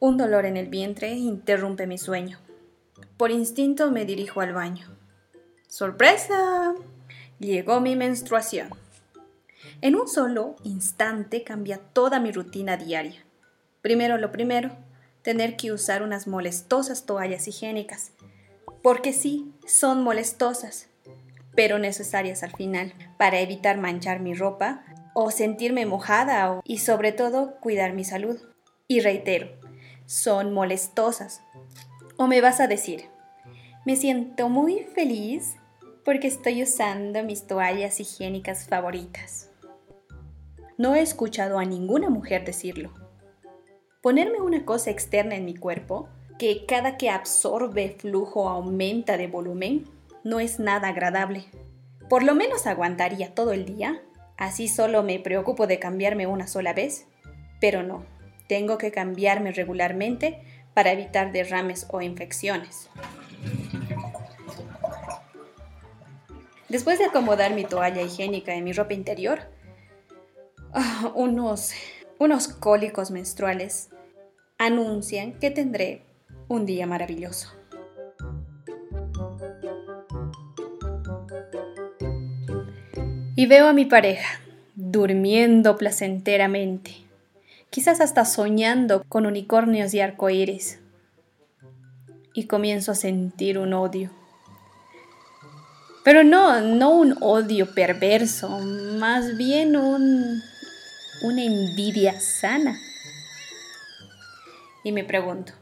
Un dolor en el vientre interrumpe mi sueño. Por instinto me dirijo al baño. ¡Sorpresa! Llegó mi menstruación. En un solo instante cambia toda mi rutina diaria. Primero lo primero, tener que usar unas molestosas toallas higiénicas. Porque sí, son molestosas, pero necesarias al final, para evitar manchar mi ropa o sentirme mojada y sobre todo cuidar mi salud. Y reitero, son molestosas. O me vas a decir, me siento muy feliz porque estoy usando mis toallas higiénicas favoritas. No he escuchado a ninguna mujer decirlo. Ponerme una cosa externa en mi cuerpo, que cada que absorbe flujo aumenta de volumen, no es nada agradable. Por lo menos aguantaría todo el día, así solo me preocupo de cambiarme una sola vez, pero no, tengo que cambiarme regularmente para evitar derrames o infecciones. Después de acomodar mi toalla higiénica en mi ropa interior, ah, unos, unos cólicos menstruales anuncian que tendré un día maravilloso. Y veo a mi pareja durmiendo placenteramente quizás hasta soñando con unicornios y arcoíris. Y comienzo a sentir un odio. Pero no, no un odio perverso, más bien un, una envidia sana. Y me pregunto,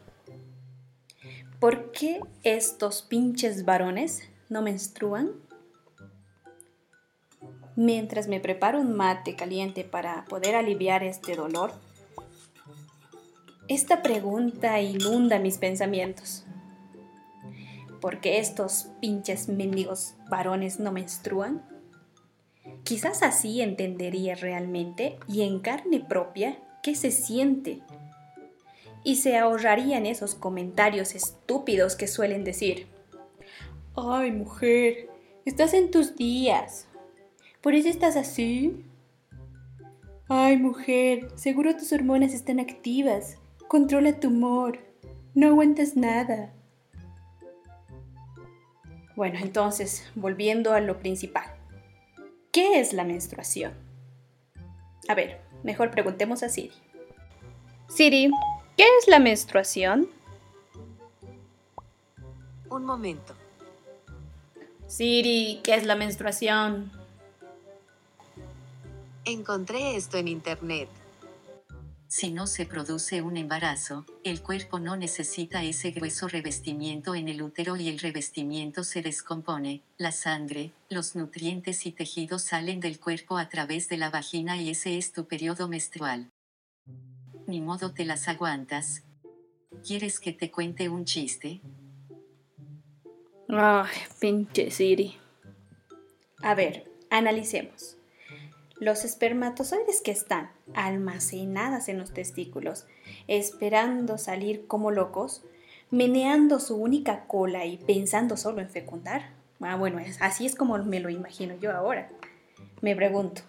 ¿por qué estos pinches varones no menstruan? Mientras me preparo un mate caliente para poder aliviar este dolor, esta pregunta inunda mis pensamientos. ¿Por qué estos pinches mendigos varones no menstruan? Quizás así entendería realmente y en carne propia qué se siente. Y se ahorrarían esos comentarios estúpidos que suelen decir. Ay, mujer, estás en tus días. ¿Por eso estás así? Ay, mujer, seguro tus hormonas están activas. Controla tu humor. No aguantas nada. Bueno, entonces, volviendo a lo principal. ¿Qué es la menstruación? A ver, mejor preguntemos a Siri. Siri, ¿qué es la menstruación? Un momento. Siri, ¿qué es la menstruación? Encontré esto en internet. Si no se produce un embarazo, el cuerpo no necesita ese grueso revestimiento en el útero y el revestimiento se descompone, la sangre, los nutrientes y tejidos salen del cuerpo a través de la vagina y ese es tu periodo menstrual. Ni modo te las aguantas. ¿Quieres que te cuente un chiste? Ay, pinche Siri. A ver, analicemos. Los espermatozoides que están almacenadas en los testículos, esperando salir como locos, meneando su única cola y pensando solo en fecundar. Ah, bueno, así es como me lo imagino yo ahora. Me pregunto,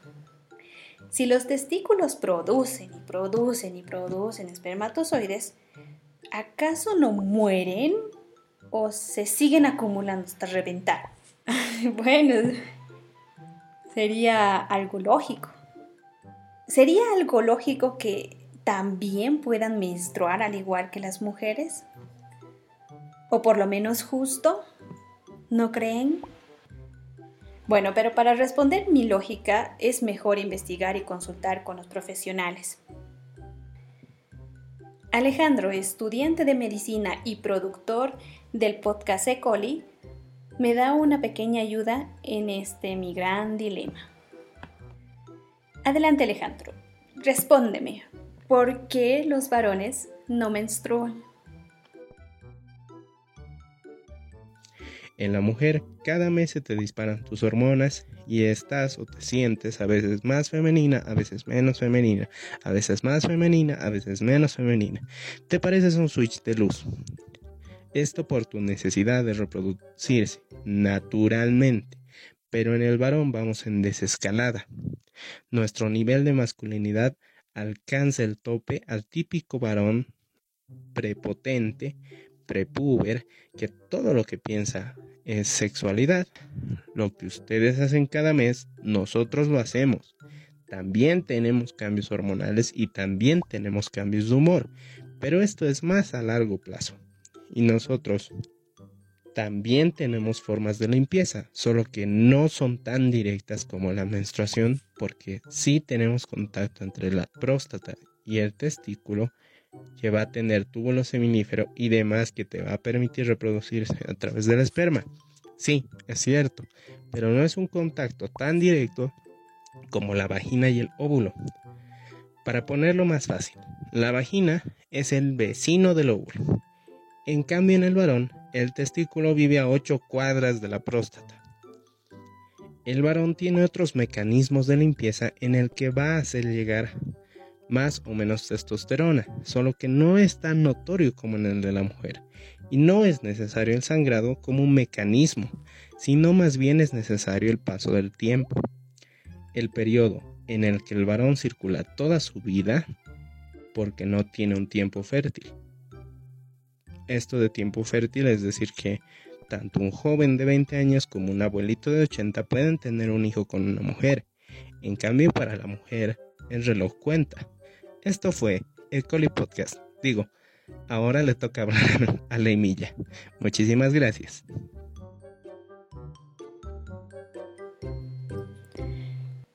si los testículos producen y producen y producen espermatozoides, ¿acaso no mueren o se siguen acumulando hasta reventar? bueno, sería algo lógico. ¿Sería algo lógico que también puedan menstruar al igual que las mujeres? ¿O por lo menos justo? ¿No creen? Bueno, pero para responder mi lógica es mejor investigar y consultar con los profesionales. Alejandro, estudiante de medicina y productor del podcast Ecoli, me da una pequeña ayuda en este mi gran dilema. Adelante Alejandro, respóndeme, ¿por qué los varones no menstruan? En la mujer, cada mes se te disparan tus hormonas y estás o te sientes a veces más femenina, a veces menos femenina, a veces más femenina, a veces menos femenina. Te pareces un switch de luz. Esto por tu necesidad de reproducirse naturalmente. Pero en el varón vamos en desescalada. Nuestro nivel de masculinidad alcanza el tope al típico varón prepotente, prepuber, que todo lo que piensa es sexualidad. Lo que ustedes hacen cada mes, nosotros lo hacemos. También tenemos cambios hormonales y también tenemos cambios de humor, pero esto es más a largo plazo. Y nosotros también tenemos formas de limpieza, solo que no son tan directas como la menstruación, porque sí tenemos contacto entre la próstata y el testículo, que va a tener túbulo seminífero y demás que te va a permitir reproducirse a través del esperma. Sí, es cierto, pero no es un contacto tan directo como la vagina y el óvulo. Para ponerlo más fácil, la vagina es el vecino del óvulo. En cambio, en el varón, el testículo vive a 8 cuadras de la próstata. El varón tiene otros mecanismos de limpieza en el que va a hacer llegar más o menos testosterona, solo que no es tan notorio como en el de la mujer. Y no es necesario el sangrado como un mecanismo, sino más bien es necesario el paso del tiempo. El periodo en el que el varón circula toda su vida porque no tiene un tiempo fértil. Esto de tiempo fértil es decir que tanto un joven de 20 años como un abuelito de 80 pueden tener un hijo con una mujer. En cambio, para la mujer, el reloj cuenta. Esto fue el Coli Podcast. Digo, ahora le toca hablar a la Emilla. Muchísimas gracias.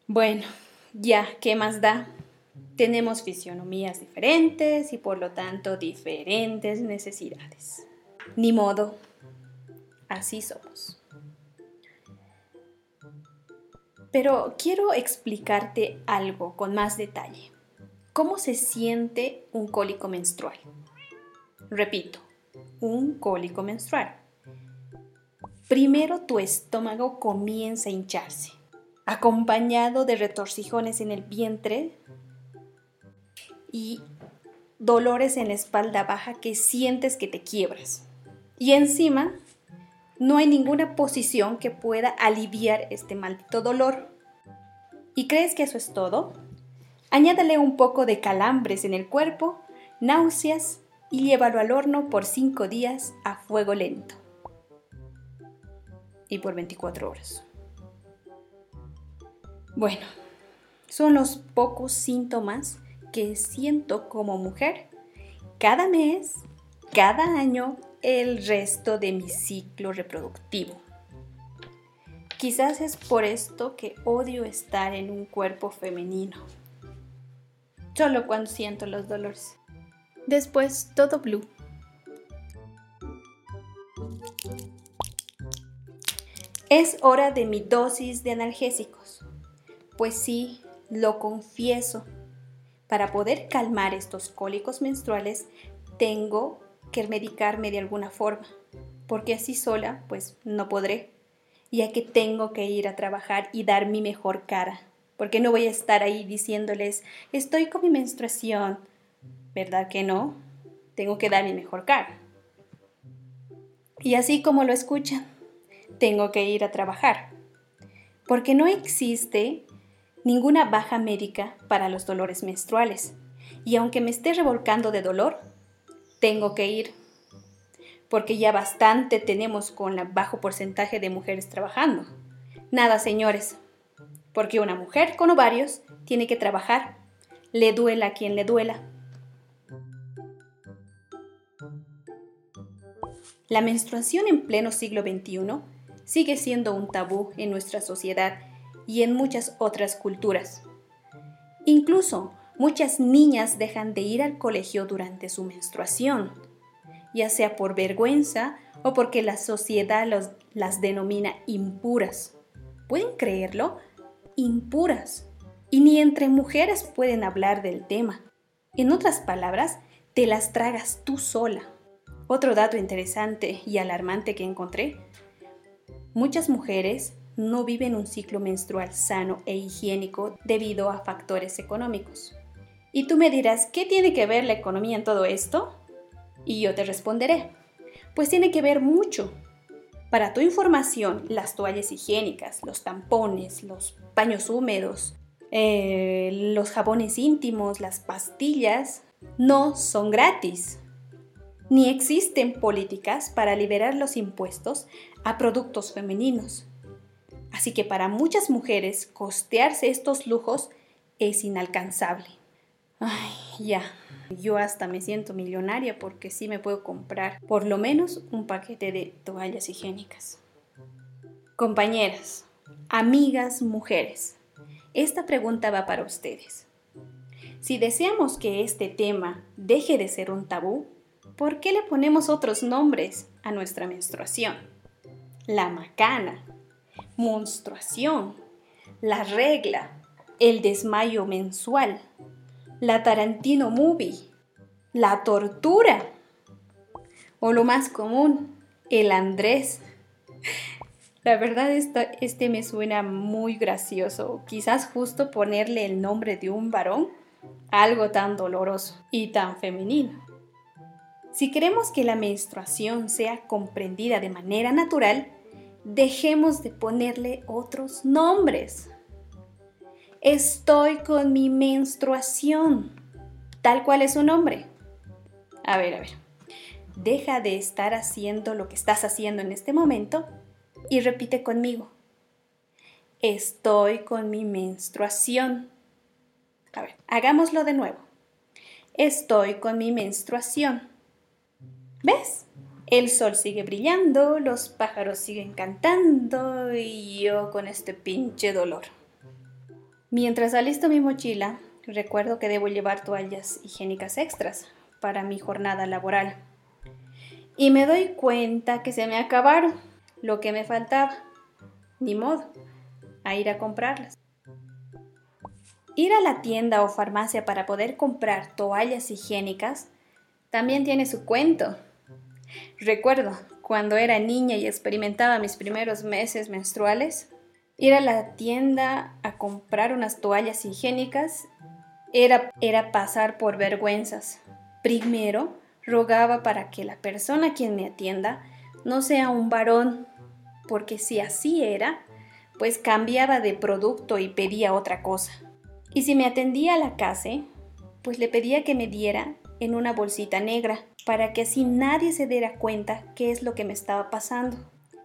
Bueno, ya, ¿qué más da? Tenemos fisionomías diferentes y por lo tanto diferentes necesidades. Ni modo, así somos. Pero quiero explicarte algo con más detalle. ¿Cómo se siente un cólico menstrual? Repito, un cólico menstrual. Primero tu estómago comienza a hincharse, acompañado de retorcijones en el vientre y dolores en la espalda baja que sientes que te quiebras. Y encima, no hay ninguna posición que pueda aliviar este maldito dolor. ¿Y crees que eso es todo? Añádale un poco de calambres en el cuerpo, náuseas y llévalo al horno por 5 días a fuego lento. Y por 24 horas. Bueno, son los pocos síntomas que siento como mujer cada mes, cada año, el resto de mi ciclo reproductivo. Quizás es por esto que odio estar en un cuerpo femenino solo cuando siento los dolores. Después todo blue. Es hora de mi dosis de analgésicos. Pues sí, lo confieso. Para poder calmar estos cólicos menstruales, tengo que medicarme de alguna forma, porque así sola, pues no podré, ya que tengo que ir a trabajar y dar mi mejor cara porque no voy a estar ahí diciéndoles, estoy con mi menstruación. ¿Verdad que no? Tengo que dar mi mejor cara. Y así como lo escuchan, tengo que ir a trabajar, porque no existe ninguna baja médica para los dolores menstruales. Y aunque me esté revolcando de dolor, tengo que ir, porque ya bastante tenemos con el bajo porcentaje de mujeres trabajando. Nada, señores, porque una mujer con ovarios tiene que trabajar, le duela a quien le duela. La menstruación en pleno siglo XXI sigue siendo un tabú en nuestra sociedad y en muchas otras culturas. Incluso muchas niñas dejan de ir al colegio durante su menstruación, ya sea por vergüenza o porque la sociedad las denomina impuras. ¿Pueden creerlo? impuras y ni entre mujeres pueden hablar del tema. En otras palabras, te las tragas tú sola. Otro dato interesante y alarmante que encontré, Muchas mujeres no viven un ciclo menstrual sano e higiénico debido a factores económicos. Y tú me dirás, ¿qué tiene que ver la economía en todo esto? Y yo te responderé, pues tiene que ver mucho. Para tu información, las toallas higiénicas, los tampones, los paños húmedos, eh, los jabones íntimos, las pastillas, no son gratis. Ni existen políticas para liberar los impuestos a productos femeninos. Así que para muchas mujeres costearse estos lujos es inalcanzable. Ay, ya, yo hasta me siento millonaria porque sí me puedo comprar por lo menos un paquete de toallas higiénicas. Compañeras, amigas, mujeres, esta pregunta va para ustedes. Si deseamos que este tema deje de ser un tabú, ¿por qué le ponemos otros nombres a nuestra menstruación? La macana, menstruación, la regla, el desmayo mensual, la Tarantino Movie, la tortura o lo más común, el Andrés. La verdad este me suena muy gracioso, quizás justo ponerle el nombre de un varón algo tan doloroso y tan femenino. Si queremos que la menstruación sea comprendida de manera natural, dejemos de ponerle otros nombres. Estoy con mi menstruación, tal cual es su nombre. A ver, a ver. Deja de estar haciendo lo que estás haciendo en este momento y repite conmigo. Estoy con mi menstruación. A ver, hagámoslo de nuevo. Estoy con mi menstruación. ¿Ves? El sol sigue brillando, los pájaros siguen cantando y yo con este pinche dolor. Mientras alisto mi mochila, recuerdo que debo llevar toallas higiénicas extras para mi jornada laboral. Y me doy cuenta que se me acabaron lo que me faltaba. Ni modo, a ir a comprarlas. Ir a la tienda o farmacia para poder comprar toallas higiénicas también tiene su cuento. Recuerdo cuando era niña y experimentaba mis primeros meses menstruales, ir a la tienda a comprar unas toallas higiénicas era, era pasar por vergüenzas. Primero, rogaba para que la persona quien me atienda no sea un varón, porque si así era, pues cambiaba de producto y pedía otra cosa. Y si me atendía a la casa, pues le pedía que me diera en una bolsita negra, para que así nadie se diera cuenta qué es lo que me estaba pasando.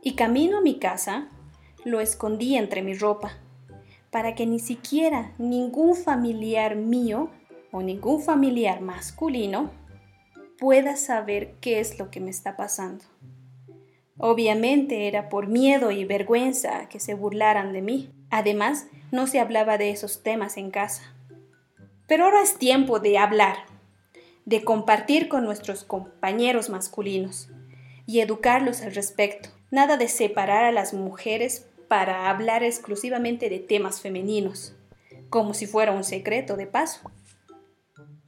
Y camino a mi casa, lo escondí entre mi ropa, para que ni siquiera ningún familiar mío o ningún familiar masculino pueda saber qué es lo que me está pasando. Obviamente era por miedo y vergüenza que se burlaran de mí. Además, no se hablaba de esos temas en casa. Pero ahora es tiempo de hablar, de compartir con nuestros compañeros masculinos y educarlos al respecto. Nada de separar a las mujeres para hablar exclusivamente de temas femeninos, como si fuera un secreto de paso.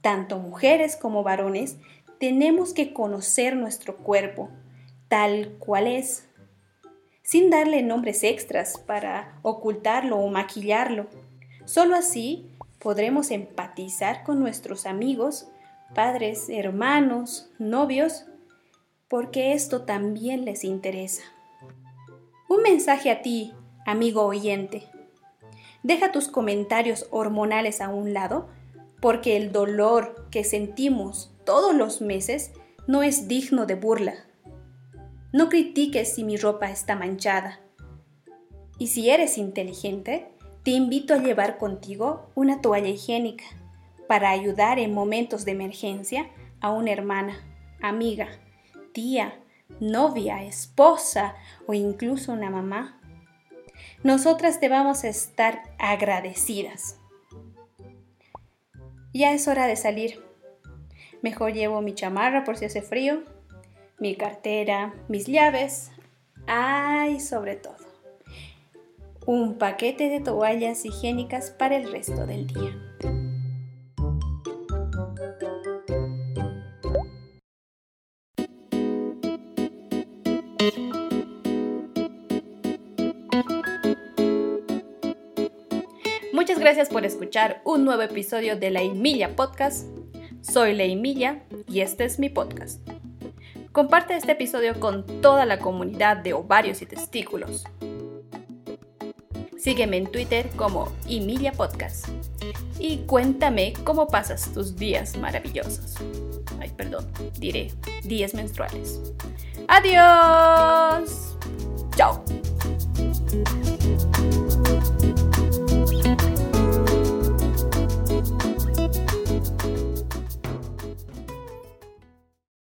Tanto mujeres como varones tenemos que conocer nuestro cuerpo tal cual es, sin darle nombres extras para ocultarlo o maquillarlo. Solo así podremos empatizar con nuestros amigos padres, hermanos, novios, porque esto también les interesa. Un mensaje a ti, amigo oyente. Deja tus comentarios hormonales a un lado, porque el dolor que sentimos todos los meses no es digno de burla. No critiques si mi ropa está manchada. Y si eres inteligente, te invito a llevar contigo una toalla higiénica para ayudar en momentos de emergencia a una hermana, amiga, tía, novia, esposa o incluso una mamá. Nosotras te vamos a estar agradecidas. Ya es hora de salir. Mejor llevo mi chamarra por si hace frío, mi cartera, mis llaves, ay, sobre todo, un paquete de toallas higiénicas para el resto del día. Gracias por escuchar un nuevo episodio de La Emilia Podcast. Soy La Emilia y este es mi podcast. Comparte este episodio con toda la comunidad de ovarios y testículos. Sígueme en Twitter como Emilia Podcast. Y cuéntame cómo pasas tus días maravillosos. Ay, perdón, diré días menstruales. Adiós. Chao.